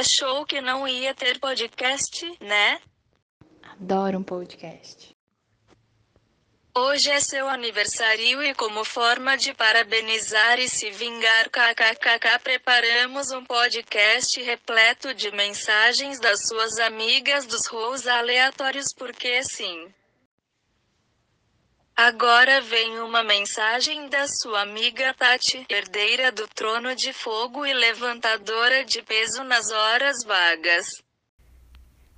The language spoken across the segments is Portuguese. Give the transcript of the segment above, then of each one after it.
Achou que não ia ter podcast, né? Adoro um podcast. Hoje é seu aniversário e como forma de parabenizar e se vingar kkkk preparamos um podcast repleto de mensagens das suas amigas dos rolos aleatórios porque sim. Agora vem uma mensagem da sua amiga Tati, herdeira do trono de fogo e levantadora de peso nas horas vagas.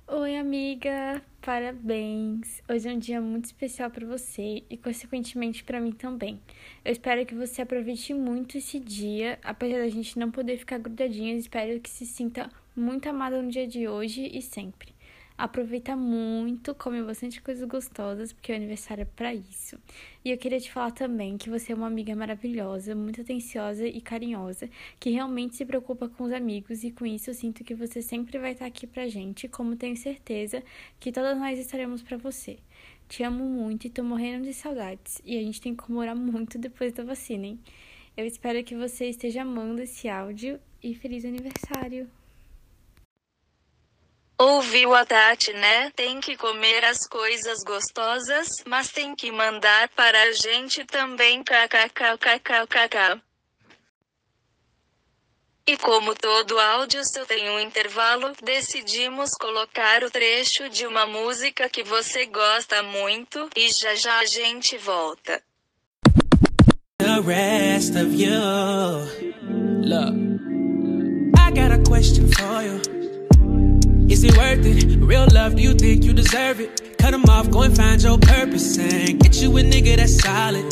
Oi, amiga, parabéns! Hoje é um dia muito especial para você e, consequentemente, para mim também. Eu espero que você aproveite muito esse dia, apesar da gente não poder ficar grudadinhas. Espero que se sinta muito amada no dia de hoje e sempre. Aproveita muito, come bastante coisas gostosas, porque o aniversário é para isso. E eu queria te falar também que você é uma amiga maravilhosa, muito atenciosa e carinhosa, que realmente se preocupa com os amigos e com isso eu sinto que você sempre vai estar aqui pra gente, como tenho certeza que todas nós estaremos para você. Te amo muito e tô morrendo de saudades. E a gente tem que comemorar muito depois da vacina, hein? Eu espero que você esteja amando esse áudio e feliz aniversário! Ouviu a Tati, né? Tem que comer as coisas gostosas, mas tem que mandar para a gente também kkkkkkk. E como todo áudio só tem um intervalo, decidimos colocar o trecho de uma música que você gosta muito, e já já a gente volta. The rest of you. Look, I got a question for you. Is it worth it? Real love, do you think you deserve it? Cut them off, go and find your purpose and get you a nigga that's solid.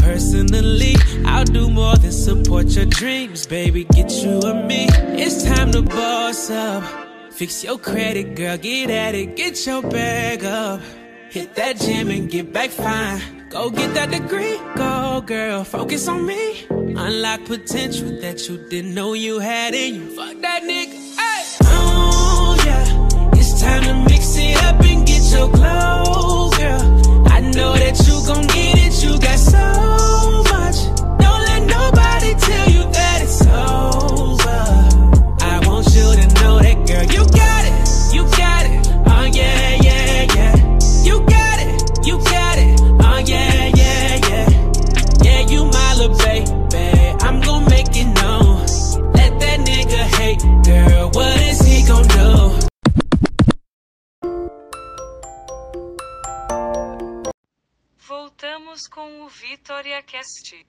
Personally, I'll do more than support your dreams, baby. Get you a me. It's time to boss up. Fix your credit, girl, get at it, get your bag up. Hit that gym and get back fine. Go get that degree, go girl, focus on me. Unlock potential that you didn't know you had in you. Fuck that nigga, real close. O Vitória Cast.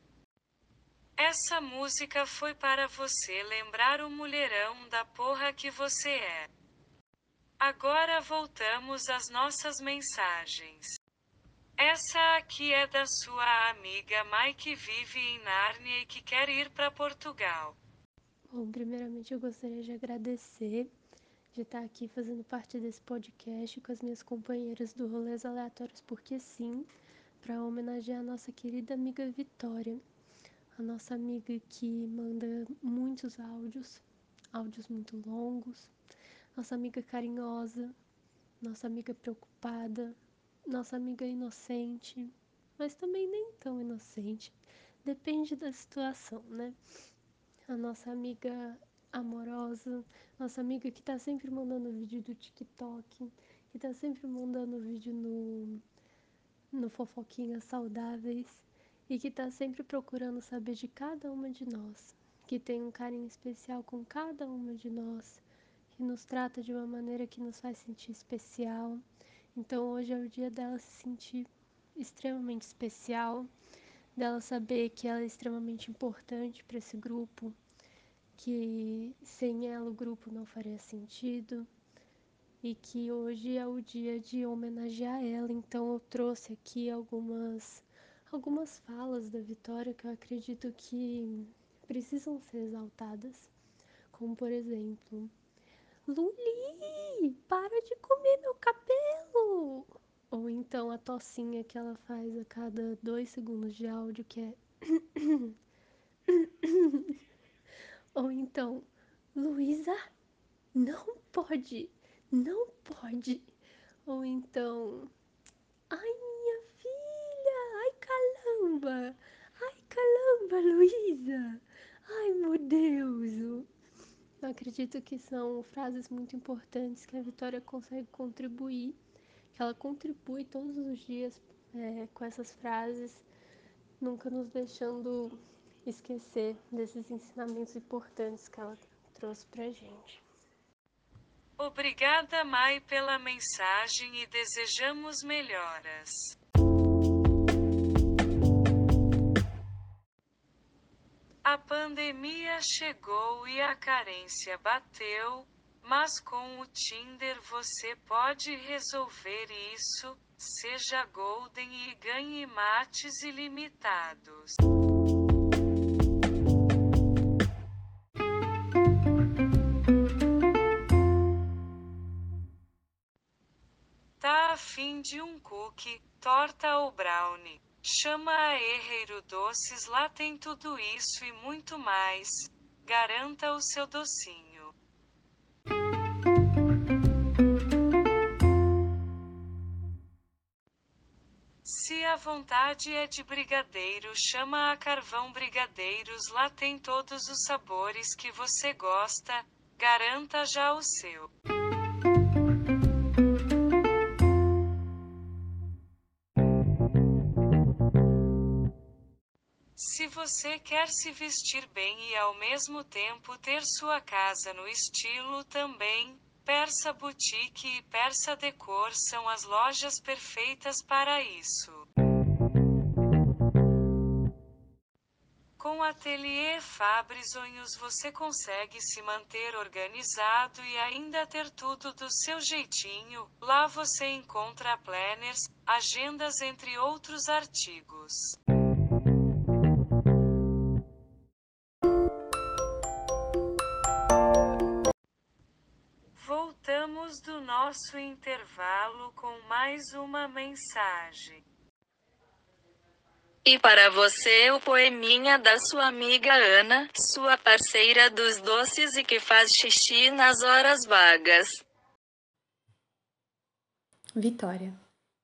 Essa música foi para você lembrar o mulherão da porra que você é. Agora voltamos às nossas mensagens. Essa aqui é da sua amiga Mai que vive em Nárnia e que quer ir para Portugal. Bom, primeiramente eu gostaria de agradecer de estar aqui fazendo parte desse podcast com as minhas companheiras do Rolês Aleatórios, porque sim, para homenagear a nossa querida amiga Vitória, a nossa amiga que manda muitos áudios, áudios muito longos, nossa amiga carinhosa, nossa amiga preocupada, nossa amiga inocente, mas também nem tão inocente, depende da situação, né? A nossa amiga amorosa, nossa amiga que tá sempre mandando vídeo do TikTok, que tá sempre mandando vídeo no, no Fofoquinhas Saudáveis e que tá sempre procurando saber de cada uma de nós, que tem um carinho especial com cada uma de nós, que nos trata de uma maneira que nos faz sentir especial. Então hoje é o dia dela se sentir extremamente especial, dela saber que ela é extremamente importante para esse grupo, que sem ela o grupo não faria sentido e que hoje é o dia de homenagear ela. Então eu trouxe aqui algumas algumas falas da Vitória que eu acredito que precisam ser exaltadas, como por exemplo, Luli, para de comer meu cabelo! Ou então a tocinha que ela faz a cada dois segundos de áudio, que é. Ou então, Luísa, não pode, não pode. Ou então, ai minha filha, ai caramba, ai caramba, Luísa, ai meu Deus. Eu acredito que são frases muito importantes que a Vitória consegue contribuir, que ela contribui todos os dias é, com essas frases, nunca nos deixando esquecer desses ensinamentos importantes que ela trouxe pra gente. Obrigada, Mai, pela mensagem e desejamos melhoras. A pandemia chegou e a carência bateu, mas com o Tinder você pode resolver isso. Seja golden e ganhe mates ilimitados. Afim de um cookie, torta ou brownie? Chama a Herreiro Doces, lá tem tudo isso e muito mais. Garanta o seu docinho. Se a vontade é de brigadeiro, chama a Carvão Brigadeiros, lá tem todos os sabores que você gosta. Garanta já o seu. Se você quer se vestir bem e ao mesmo tempo ter sua casa no estilo também, Persa Boutique e Persa Decor são as lojas perfeitas para isso. Com Atelier Fabrizonhos você consegue se manter organizado e ainda ter tudo do seu jeitinho. Lá você encontra planners, agendas entre outros artigos. Nosso intervalo com mais uma mensagem. E para você o poeminha da sua amiga Ana, sua parceira dos doces e que faz xixi nas horas vagas. Vitória,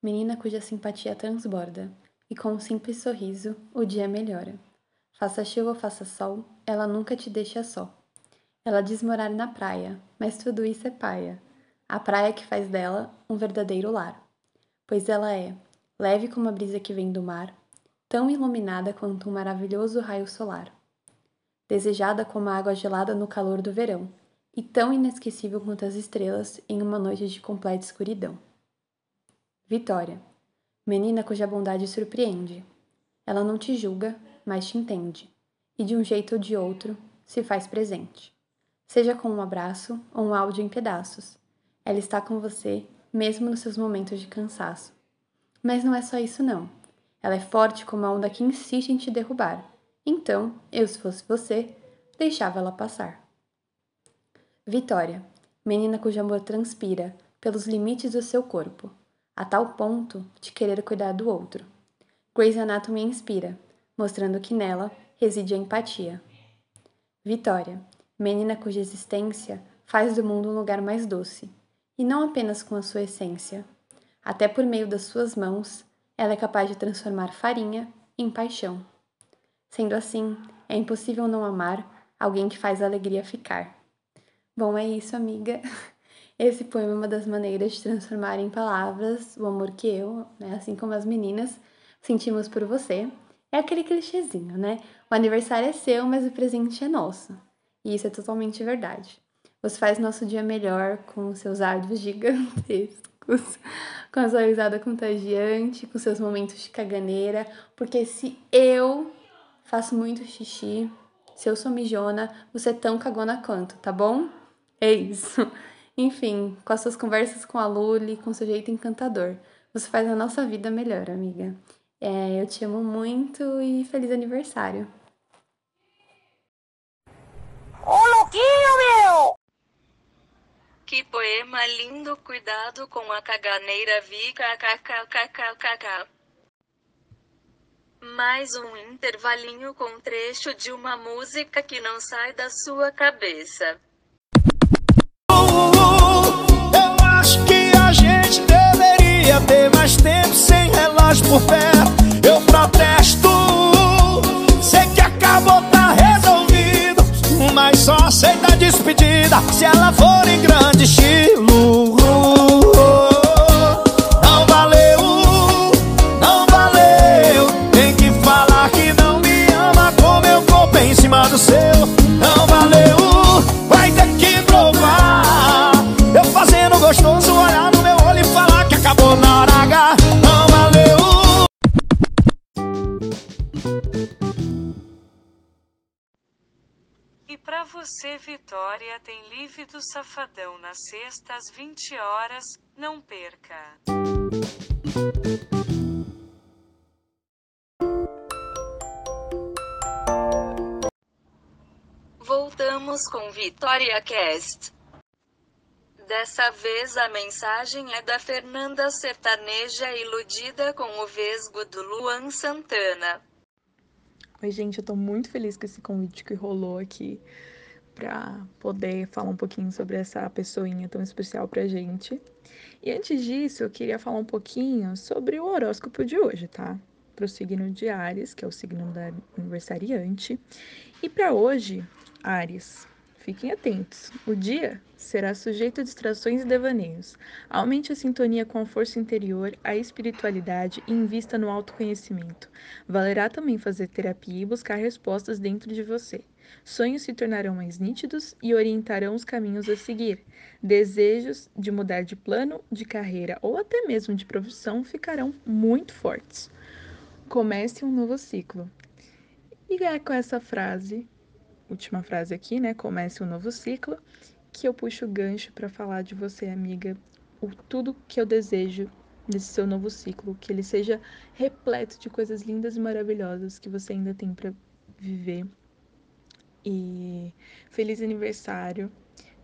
menina cuja simpatia transborda, e com um simples sorriso o dia melhora. Faça chuva ou faça sol, ela nunca te deixa só. Ela diz morar na praia, mas tudo isso é paia. A praia que faz dela um verdadeiro lar. Pois ela é, leve como a brisa que vem do mar, tão iluminada quanto um maravilhoso raio solar. Desejada como a água gelada no calor do verão, e tão inesquecível quanto as estrelas em uma noite de completa escuridão. Vitória, menina cuja bondade surpreende. Ela não te julga, mas te entende, e de um jeito ou de outro se faz presente seja com um abraço ou um áudio em pedaços. Ela está com você, mesmo nos seus momentos de cansaço. Mas não é só isso, não. Ela é forte como a onda que insiste em te derrubar. Então, eu, se fosse você, deixava ela passar. Vitória, menina cujo amor transpira pelos limites do seu corpo, a tal ponto de querer cuidar do outro. Grey's Anatomy inspira, mostrando que nela reside a empatia. Vitória, menina cuja existência faz do mundo um lugar mais doce, e não apenas com a sua essência. Até por meio das suas mãos, ela é capaz de transformar farinha em paixão. Sendo assim, é impossível não amar alguém que faz a alegria ficar. Bom, é isso, amiga. Esse poema é uma das maneiras de transformar em palavras o amor que eu, né, assim como as meninas, sentimos por você. É aquele clichêzinho, né? O aniversário é seu, mas o presente é nosso. E isso é totalmente verdade. Você faz nosso dia melhor com seus áudios gigantescos, com a sua risada contagiante, com seus momentos de caganeira, porque se eu faço muito xixi, se eu sou mijona, você é tão cagona quanto, tá bom? É isso. Enfim, com as suas conversas com a Luli, com seu jeito encantador. Você faz a nossa vida melhor, amiga. É, eu te amo muito e feliz aniversário. pouquinho, meu! Que poema lindo, cuidado com a caganeira, vi kkkkkkk. Mais um intervalinho com trecho de uma música que não sai da sua cabeça. Eu acho que a gente deveria ter mais tempo sem relógio por perto. Eu protesto. Sei que acabou, tá resolvido, mas só aceita pagar se ela for em grande estilo. Vitória tem live do Safadão na sexta às 20 horas, não perca. Voltamos com Vitória Cast. Dessa vez a mensagem é da Fernanda Sertaneja iludida com o vesgo do Luan Santana. Oi, gente, eu tô muito feliz com esse convite que rolou aqui pra poder falar um pouquinho sobre essa pessoinha tão especial pra gente. E antes disso, eu queria falar um pouquinho sobre o horóscopo de hoje, tá? Pro signo de Ares, que é o signo da aniversariante. E para hoje, Ares, fiquem atentos. O dia será sujeito a distrações e devaneios. Aumente a sintonia com a força interior, a espiritualidade e invista no autoconhecimento. Valerá também fazer terapia e buscar respostas dentro de você. Sonhos se tornarão mais nítidos e orientarão os caminhos a seguir. Desejos de mudar de plano, de carreira ou até mesmo de profissão ficarão muito fortes. Comece um novo ciclo. E é com essa frase, última frase aqui, né? Comece um novo ciclo, que eu puxo o gancho para falar de você, amiga, o tudo que eu desejo nesse seu novo ciclo, que ele seja repleto de coisas lindas e maravilhosas que você ainda tem para viver. E feliz aniversário.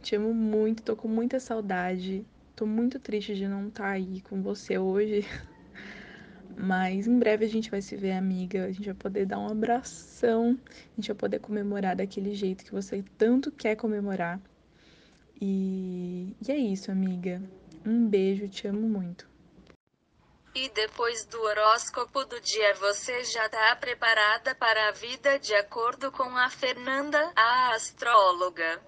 Te amo muito, tô com muita saudade. Tô muito triste de não estar tá aí com você hoje. Mas em breve a gente vai se ver, amiga. A gente vai poder dar um abração. A gente vai poder comemorar daquele jeito que você tanto quer comemorar. E, e é isso, amiga. Um beijo, te amo muito. E depois do horóscopo do dia você já tá preparada para a vida de acordo com a Fernanda, a astróloga.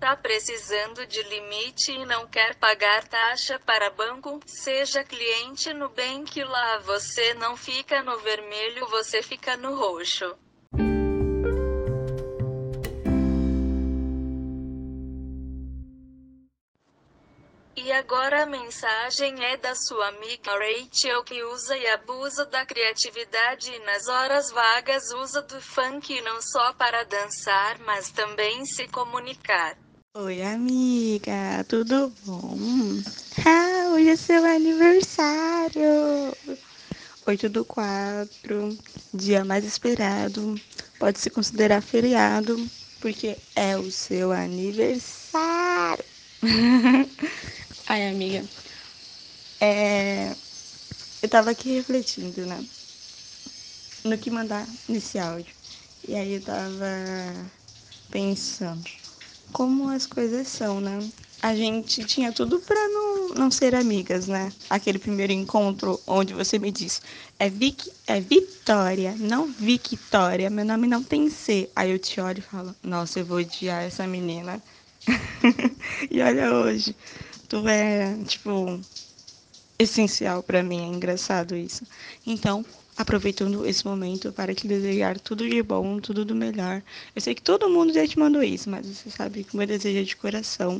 Tá precisando de limite e não quer pagar taxa para banco? Seja cliente no Nubank lá você não fica no vermelho, você fica no roxo. Agora a mensagem é da sua amiga Rachel que usa e abusa da criatividade e nas horas vagas usa do funk não só para dançar mas também se comunicar. Oi, amiga, tudo bom? Ah, hoje é seu aniversário! 8 do 4, dia mais esperado, pode se considerar feriado, porque é o seu aniversário! Ai, amiga, é... eu tava aqui refletindo, né? No que mandar nesse áudio. E aí eu tava pensando como as coisas são, né? A gente tinha tudo para não, não ser amigas, né? Aquele primeiro encontro onde você me disse, é, Vic, é Vitória, não Victória, meu nome não tem C. Aí eu te olho e falo, nossa, eu vou odiar essa menina. e olha hoje, tu é, tipo, essencial para mim, é engraçado isso. Então, aproveitando esse momento para te desejar tudo de bom, tudo do melhor. Eu sei que todo mundo já te mandou isso, mas você sabe que o meu desejo é de coração.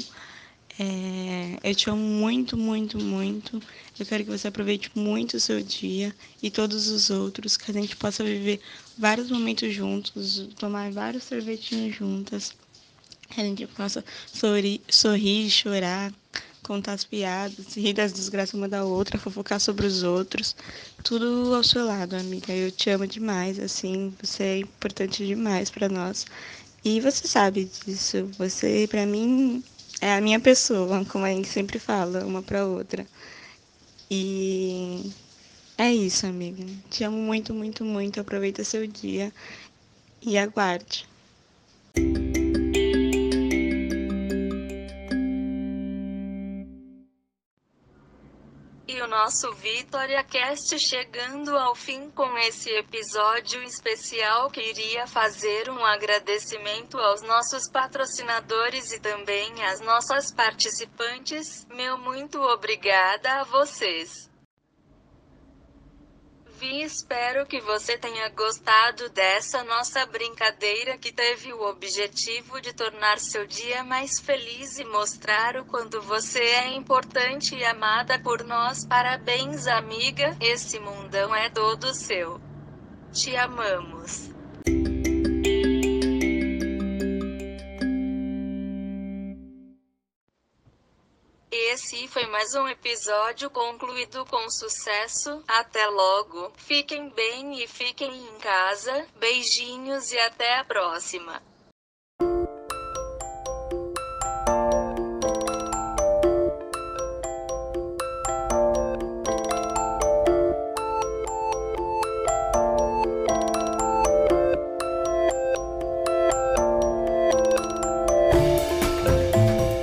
É, eu te amo muito, muito, muito. Eu quero que você aproveite muito o seu dia e todos os outros, que a gente possa viver vários momentos juntos, tomar vários sorvetinhos juntas, que a gente possa sorrir, sorrir chorar, contar as piadas, rir das desgraças uma da outra, fofocar sobre os outros. Tudo ao seu lado, amiga. Eu te amo demais, assim, você é importante demais para nós. E você sabe disso. Você, para mim, é a minha pessoa, como a gente sempre fala, uma para outra. E é isso, amiga. Te amo muito, muito, muito. Aproveita seu dia e aguarde. Nosso Vitória Cast chegando ao fim com esse episódio especial queria fazer um agradecimento aos nossos patrocinadores e também às nossas participantes. Meu muito obrigada a vocês. Vi espero que você tenha gostado dessa nossa brincadeira que teve o objetivo de tornar seu dia mais feliz e mostrar o quanto você é importante e amada por nós. Parabéns, amiga, esse mundão é todo seu. Te amamos. Esse foi mais um episódio concluído com sucesso. Até logo. Fiquem bem e fiquem em casa. Beijinhos e até a próxima.